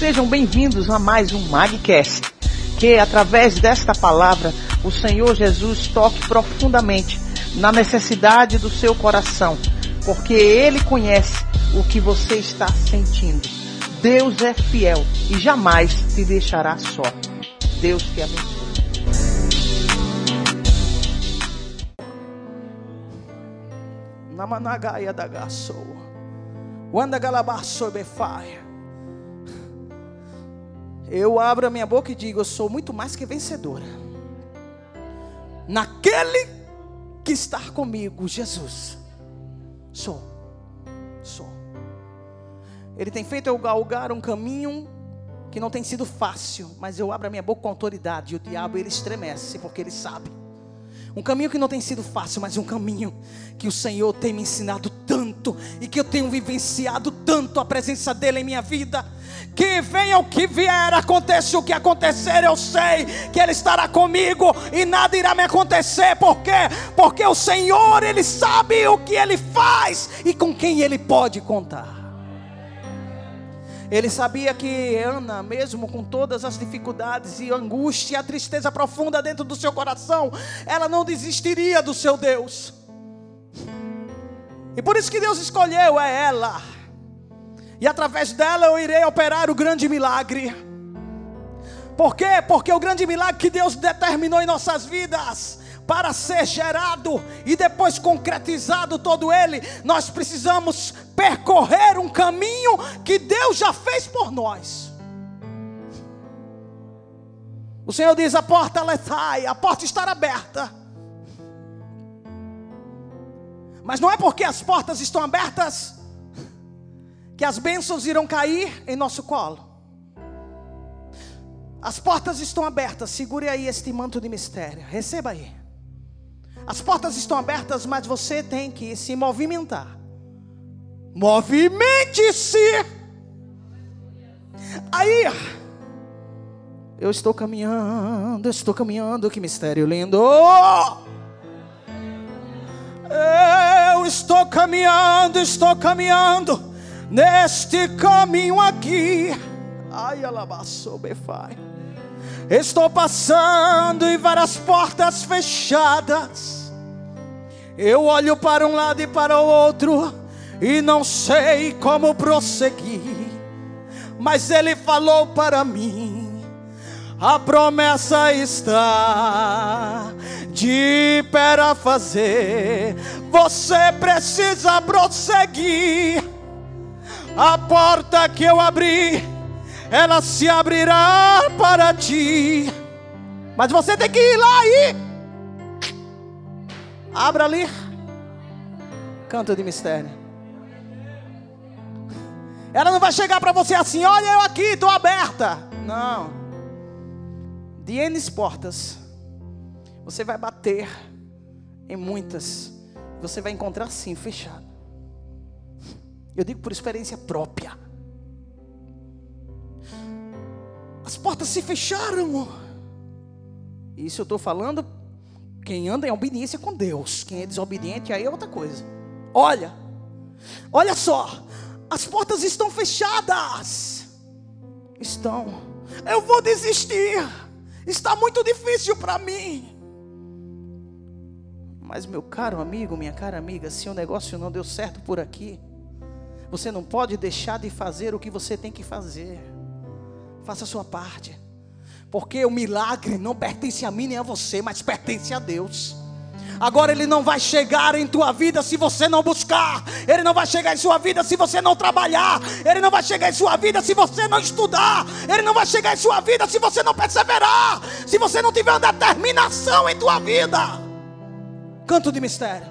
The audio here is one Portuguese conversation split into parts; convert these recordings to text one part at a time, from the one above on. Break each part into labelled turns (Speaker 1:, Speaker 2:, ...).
Speaker 1: Sejam bem-vindos a mais um Magcast. Que através desta palavra o Senhor Jesus toque profundamente na necessidade do seu coração, porque Ele conhece o que você está sentindo. Deus é fiel e jamais te deixará só. Deus te abençoe. Namanagaia da gaso. Wanda galabaço befai. Eu abro a minha boca e digo: Eu sou muito mais que vencedora. Naquele que está comigo, Jesus. Sou. Sou. Ele tem feito eu galgar um caminho que não tem sido fácil, mas eu abro a minha boca com autoridade e o diabo ele estremece porque ele sabe. Um caminho que não tem sido fácil, mas um caminho que o Senhor tem me ensinado tanto e que eu tenho vivenciado tanto a presença dele em minha vida que venha o que vier, aconteça o que acontecer, eu sei que Ele estará comigo e nada irá me acontecer, por quê? Porque o Senhor, Ele sabe o que Ele faz e com quem Ele pode contar. Ele sabia que Ana, mesmo com todas as dificuldades e angústia e a tristeza profunda dentro do seu coração, ela não desistiria do seu Deus. E por isso que Deus escolheu é ela e através dela eu irei operar o grande milagre. Por quê? Porque o grande milagre que Deus determinou em nossas vidas para ser gerado e depois concretizado todo ele, nós precisamos percorrer um caminho que Deus já fez por nós. O Senhor diz: a porta letai, a porta está aberta. Mas não é porque as portas estão abertas que as bênçãos irão cair em nosso colo. As portas estão abertas, segure aí este manto de mistério, receba aí. As portas estão abertas, mas você tem que se movimentar. Movimente-se. Aí, eu estou caminhando, estou caminhando, que mistério lindo. Eu estou caminhando, estou caminhando neste caminho aqui. Ai, alabaçou, befai. Estou passando em várias portas fechadas. Eu olho para um lado e para o outro e não sei como prosseguir. Mas ele falou para mim: a promessa está de para fazer. Você precisa prosseguir a porta que eu abri, ela se abrirá para ti. Mas você tem que ir lá e abra ali. Canto de mistério. Ela não vai chegar para você assim, olha eu aqui, estou aberta. Não. De N portas, você vai bater em muitas, você vai encontrar sim fechado. Eu digo por experiência própria. As portas se fecharam. Isso eu estou falando quem anda em obediência com Deus. Quem é desobediente aí é outra coisa. Olha, olha só, as portas estão fechadas. Estão. Eu vou desistir. Está muito difícil para mim. Mas meu caro amigo, minha cara amiga, se o negócio não deu certo por aqui, você não pode deixar de fazer o que você tem que fazer. Faça a sua parte. Porque o milagre não pertence a mim nem a você, mas pertence a Deus. Agora ele não vai chegar em tua vida se você não buscar. Ele não vai chegar em sua vida se você não trabalhar. Ele não vai chegar em sua vida se você não estudar. Ele não vai chegar em sua vida se você não perseverar. Se você não tiver uma determinação em tua vida. Canto de mistério.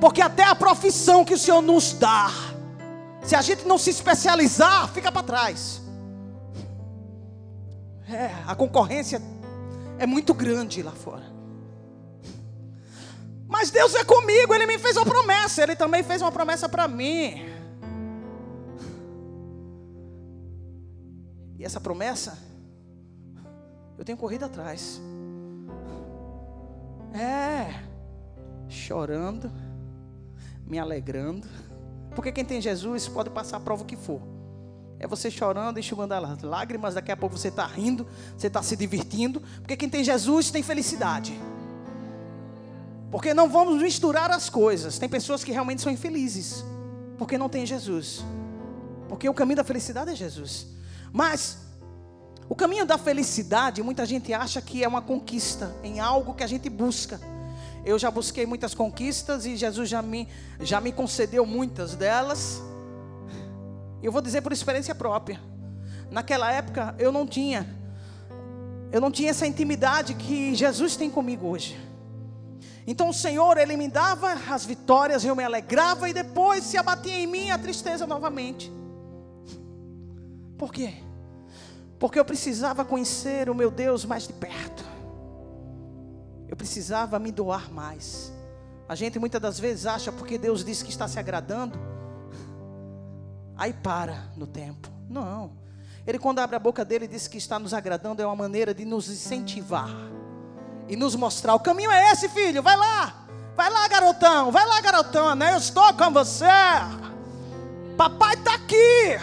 Speaker 1: Porque até a profissão que o Senhor nos dá, se a gente não se especializar, fica para trás. É, a concorrência é muito grande lá fora. Mas Deus é comigo, Ele me fez uma promessa, Ele também fez uma promessa para mim. E essa promessa, eu tenho corrido atrás. É, chorando me alegrando. Porque quem tem Jesus pode passar a prova que for. É você chorando, enxugando as lágrimas, daqui a pouco você está rindo, você está se divertindo, porque quem tem Jesus tem felicidade. Porque não vamos misturar as coisas. Tem pessoas que realmente são infelizes, porque não tem Jesus. Porque o caminho da felicidade é Jesus. Mas o caminho da felicidade, muita gente acha que é uma conquista em algo que a gente busca. Eu já busquei muitas conquistas e Jesus já me, já me concedeu muitas delas. Eu vou dizer por experiência própria. Naquela época eu não tinha, eu não tinha essa intimidade que Jesus tem comigo hoje. Então o Senhor, Ele me dava as vitórias, eu me alegrava e depois se abatia em mim a tristeza novamente. Por quê? Porque eu precisava conhecer o meu Deus mais de perto. Eu precisava me doar mais. A gente muitas das vezes acha porque Deus disse que está se agradando, aí para no tempo. Não. Ele quando abre a boca dele diz que está nos agradando é uma maneira de nos incentivar e nos mostrar o caminho é esse, filho. Vai lá. Vai lá, garotão. Vai lá, garotona. Né? Eu estou com você. Papai está aqui.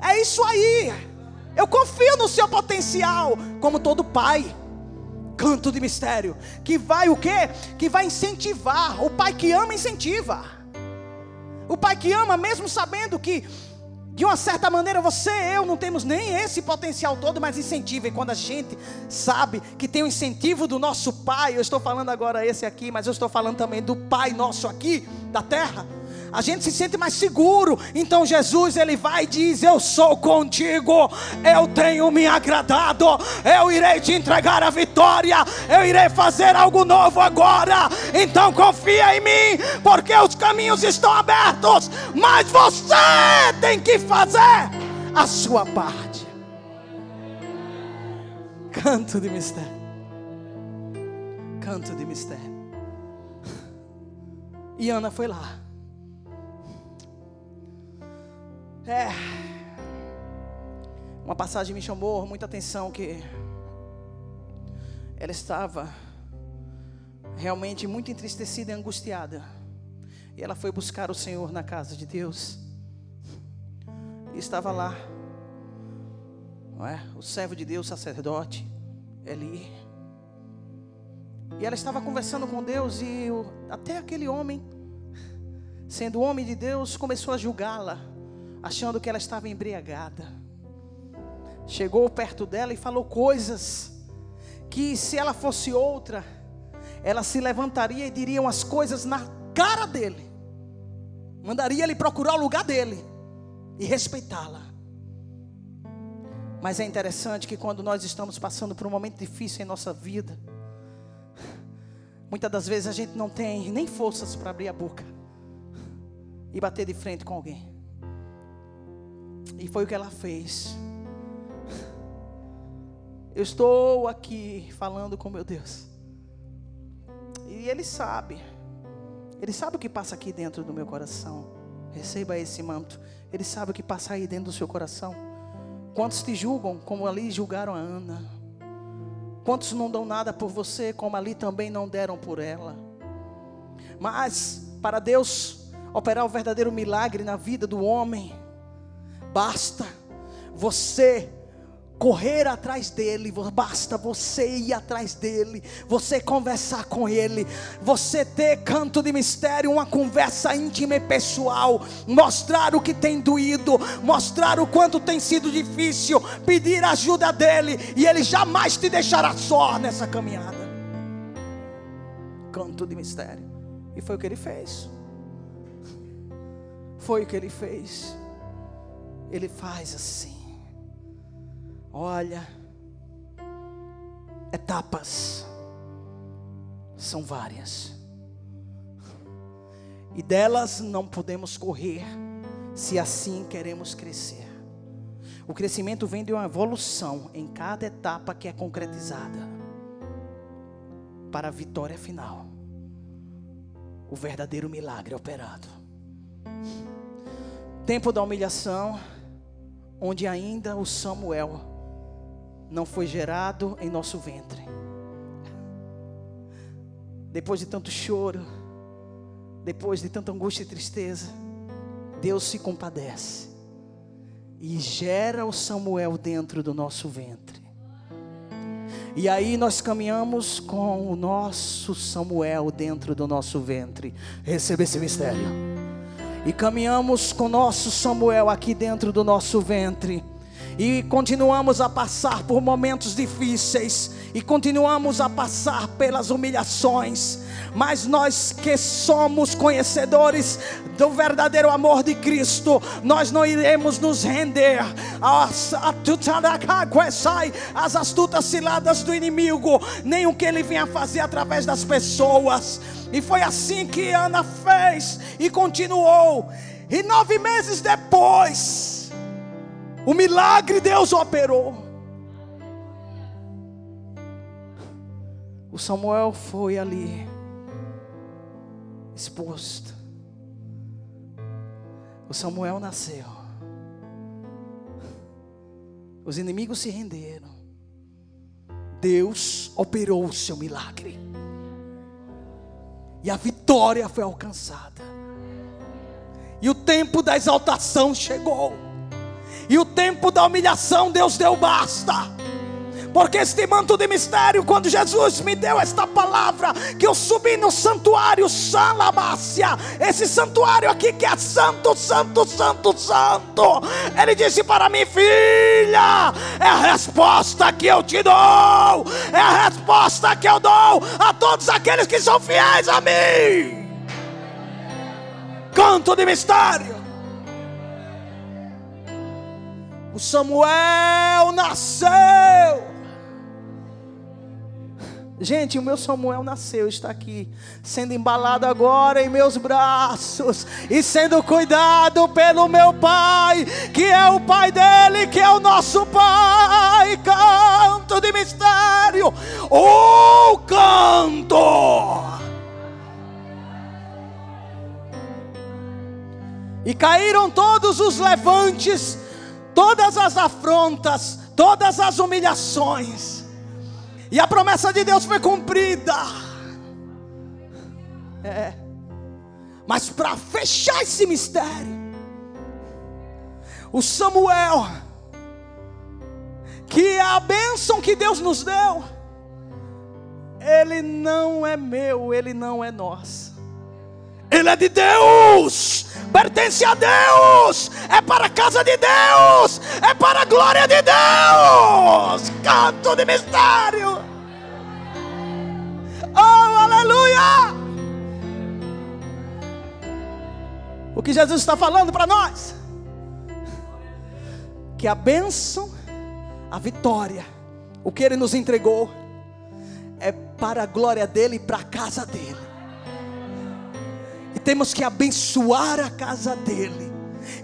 Speaker 1: É isso aí. Eu confio no seu potencial, como todo pai. Canto de mistério, que vai o quê? Que vai incentivar. O pai que ama incentiva. O pai que ama, mesmo sabendo que de uma certa maneira, você e eu não temos nem esse potencial todo, mas incentiva. E quando a gente sabe que tem o incentivo do nosso Pai, eu estou falando agora esse aqui, mas eu estou falando também do Pai nosso aqui da terra a gente se sente mais seguro. Então Jesus ele vai e diz: Eu sou contigo, eu tenho me agradado, eu irei te entregar a vitória, eu irei fazer algo novo agora. Então confia em mim, porque os caminhos estão abertos, mas você tem que fazer a sua parte. Canto de mistério. Canto de mistério. E Ana foi lá. É. Uma passagem me chamou muita atenção que ela estava realmente muito entristecida e angustiada. E ela foi buscar o Senhor na casa de Deus. E estava lá, não é? O servo de Deus, sacerdote, Eli. E ela estava conversando com Deus e até aquele homem, sendo homem de Deus, começou a julgá-la achando que ela estava embriagada. Chegou perto dela e falou coisas que, se ela fosse outra, ela se levantaria e diria umas coisas na cara dele, mandaria ele procurar o lugar dele e respeitá-la. Mas é interessante que quando nós estamos passando por um momento difícil em nossa vida, muitas das vezes a gente não tem nem forças para abrir a boca e bater de frente com alguém. E foi o que ela fez. Eu estou aqui falando com meu Deus. E Ele sabe. Ele sabe o que passa aqui dentro do meu coração. Receba esse manto. Ele sabe o que passa aí dentro do seu coração. Quantos te julgam, como ali julgaram a Ana? Quantos não dão nada por você, como ali também não deram por ela? Mas, para Deus operar o verdadeiro milagre na vida do homem, Basta você correr atrás dele, basta você ir atrás dele, você conversar com ele, você ter canto de mistério, uma conversa íntima e pessoal, mostrar o que tem doído, mostrar o quanto tem sido difícil, pedir ajuda dele, e ele jamais te deixará só nessa caminhada. Canto de mistério, e foi o que ele fez. Foi o que ele fez ele faz assim. Olha, etapas são várias. E delas não podemos correr se assim queremos crescer. O crescimento vem de uma evolução em cada etapa que é concretizada para a vitória final. O verdadeiro milagre operado. Tempo da humilhação onde ainda o Samuel não foi gerado em nosso ventre. Depois de tanto choro, depois de tanta angústia e tristeza, Deus se compadece e gera o Samuel dentro do nosso ventre. E aí nós caminhamos com o nosso Samuel dentro do nosso ventre. Receba esse mistério. E caminhamos com nosso Samuel aqui dentro do nosso ventre. E continuamos a passar por momentos difíceis. E continuamos a passar pelas humilhações mas nós que somos conhecedores do verdadeiro amor de Cristo, nós não iremos nos render às astutas ciladas do inimigo, nem o que ele vinha fazer através das pessoas. E foi assim que Ana fez e continuou. E nove meses depois, o milagre Deus operou. O Samuel foi ali exposto. O Samuel nasceu. Os inimigos se renderam. Deus operou o seu milagre. E a vitória foi alcançada. E o tempo da exaltação chegou. E o tempo da humilhação, Deus deu basta. Porque este manto de mistério, quando Jesus me deu esta palavra, que eu subi no santuário Salabácia, esse santuário aqui que é santo, santo, santo, santo. Ele disse para mim, filha, é a resposta que eu te dou, é a resposta que eu dou a todos aqueles que são fiéis a mim. Canto de mistério. O Samuel nasceu Gente, o meu Samuel nasceu, está aqui, sendo embalado agora em meus braços e sendo cuidado pelo meu Pai, que é o Pai dele, que é o nosso Pai. Canto de mistério, o canto. E caíram todos os levantes, todas as afrontas, todas as humilhações e a promessa de Deus foi cumprida. É. Mas para fechar esse mistério, o Samuel, que é a bênção que Deus nos deu, ele não é meu, ele não é nosso. Ele é de Deus, pertence a Deus, é para a casa de Deus, é para a glória de Deus. Canto de mistério. Aleluia! O que Jesus está falando para nós? Que a bênção, a vitória, o que Ele nos entregou, é para a glória dEle e para a casa dEle. Temos que abençoar a casa dEle.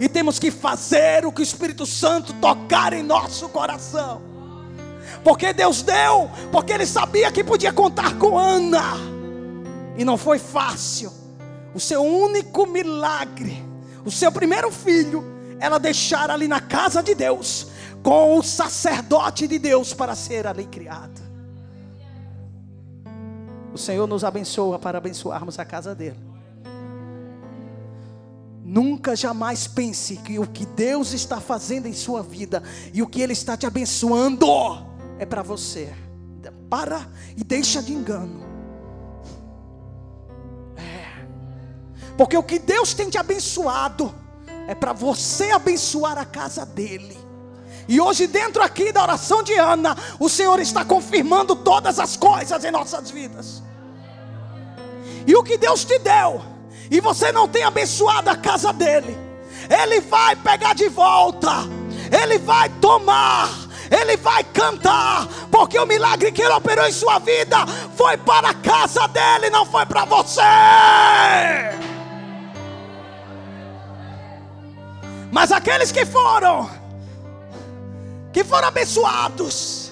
Speaker 1: E temos que fazer o que o Espírito Santo tocar em nosso coração. Porque Deus deu, porque Ele sabia que podia contar com Ana. E não foi fácil. O seu único milagre, o seu primeiro filho, ela deixar ali na casa de Deus, com o sacerdote de Deus para ser ali criado. O Senhor nos abençoa para abençoarmos a casa dele. Nunca jamais pense que o que Deus está fazendo em sua vida e o que Ele está te abençoando é para você. Para e deixa de engano. Porque o que Deus tem te abençoado é para você abençoar a casa dele. E hoje, dentro aqui da oração de Ana, o Senhor está confirmando todas as coisas em nossas vidas. E o que Deus te deu, e você não tem abençoado a casa dele, Ele vai pegar de volta, Ele vai tomar, Ele vai cantar, porque o milagre que Ele operou em sua vida foi para a casa dele, não foi para você. Mas aqueles que foram, que foram abençoados,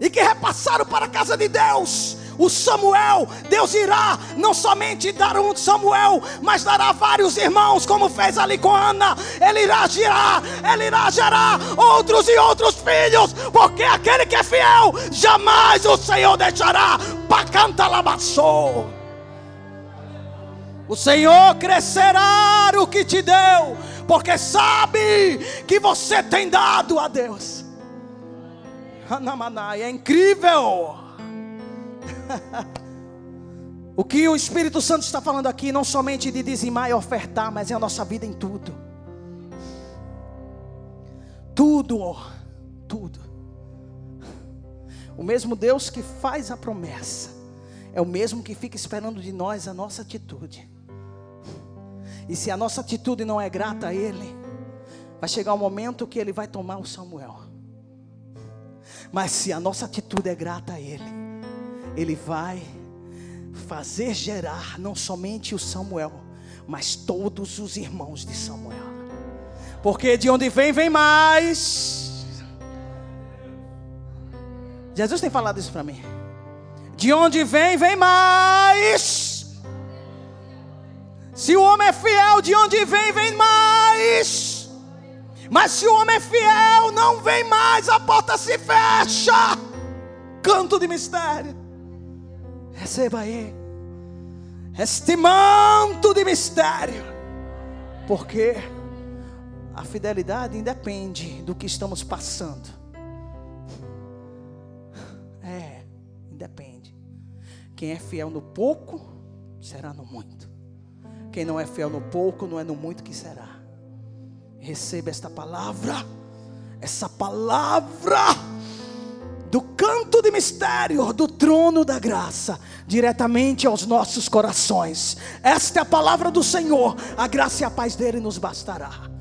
Speaker 1: e que repassaram para a casa de Deus, o Samuel, Deus irá não somente dar um Samuel, mas dará vários irmãos, como fez ali com Ana. Ele irá gerar, ele irá gerar outros e outros filhos, porque aquele que é fiel, jamais o Senhor deixará. Pacanta labaçou. O Senhor crescerá o que te deu porque sabe que você tem dado a Deus. Anamanai, é incrível. o que o Espírito Santo está falando aqui, não somente de dizimar e ofertar, mas é a nossa vida em tudo. Tudo, tudo. O mesmo Deus que faz a promessa, é o mesmo que fica esperando de nós a nossa atitude. E se a nossa atitude não é grata a Ele, vai chegar o um momento que Ele vai tomar o Samuel. Mas se a nossa atitude é grata a Ele, Ele vai fazer gerar não somente o Samuel, mas todos os irmãos de Samuel. Porque de onde vem, vem mais. Jesus tem falado isso para mim. De onde vem, vem mais. Se o homem é fiel, de onde vem, vem mais. Mas se o homem é fiel, não vem mais, a porta se fecha. Canto de mistério. Receba aí. Este manto de mistério. Porque a fidelidade independe do que estamos passando. É, independe. Quem é fiel no pouco, será no muito. Quem não é fiel no pouco, não é no muito que será. Receba esta palavra, essa palavra do canto de mistério do trono da graça, diretamente aos nossos corações. Esta é a palavra do Senhor, a graça e a paz dele nos bastará.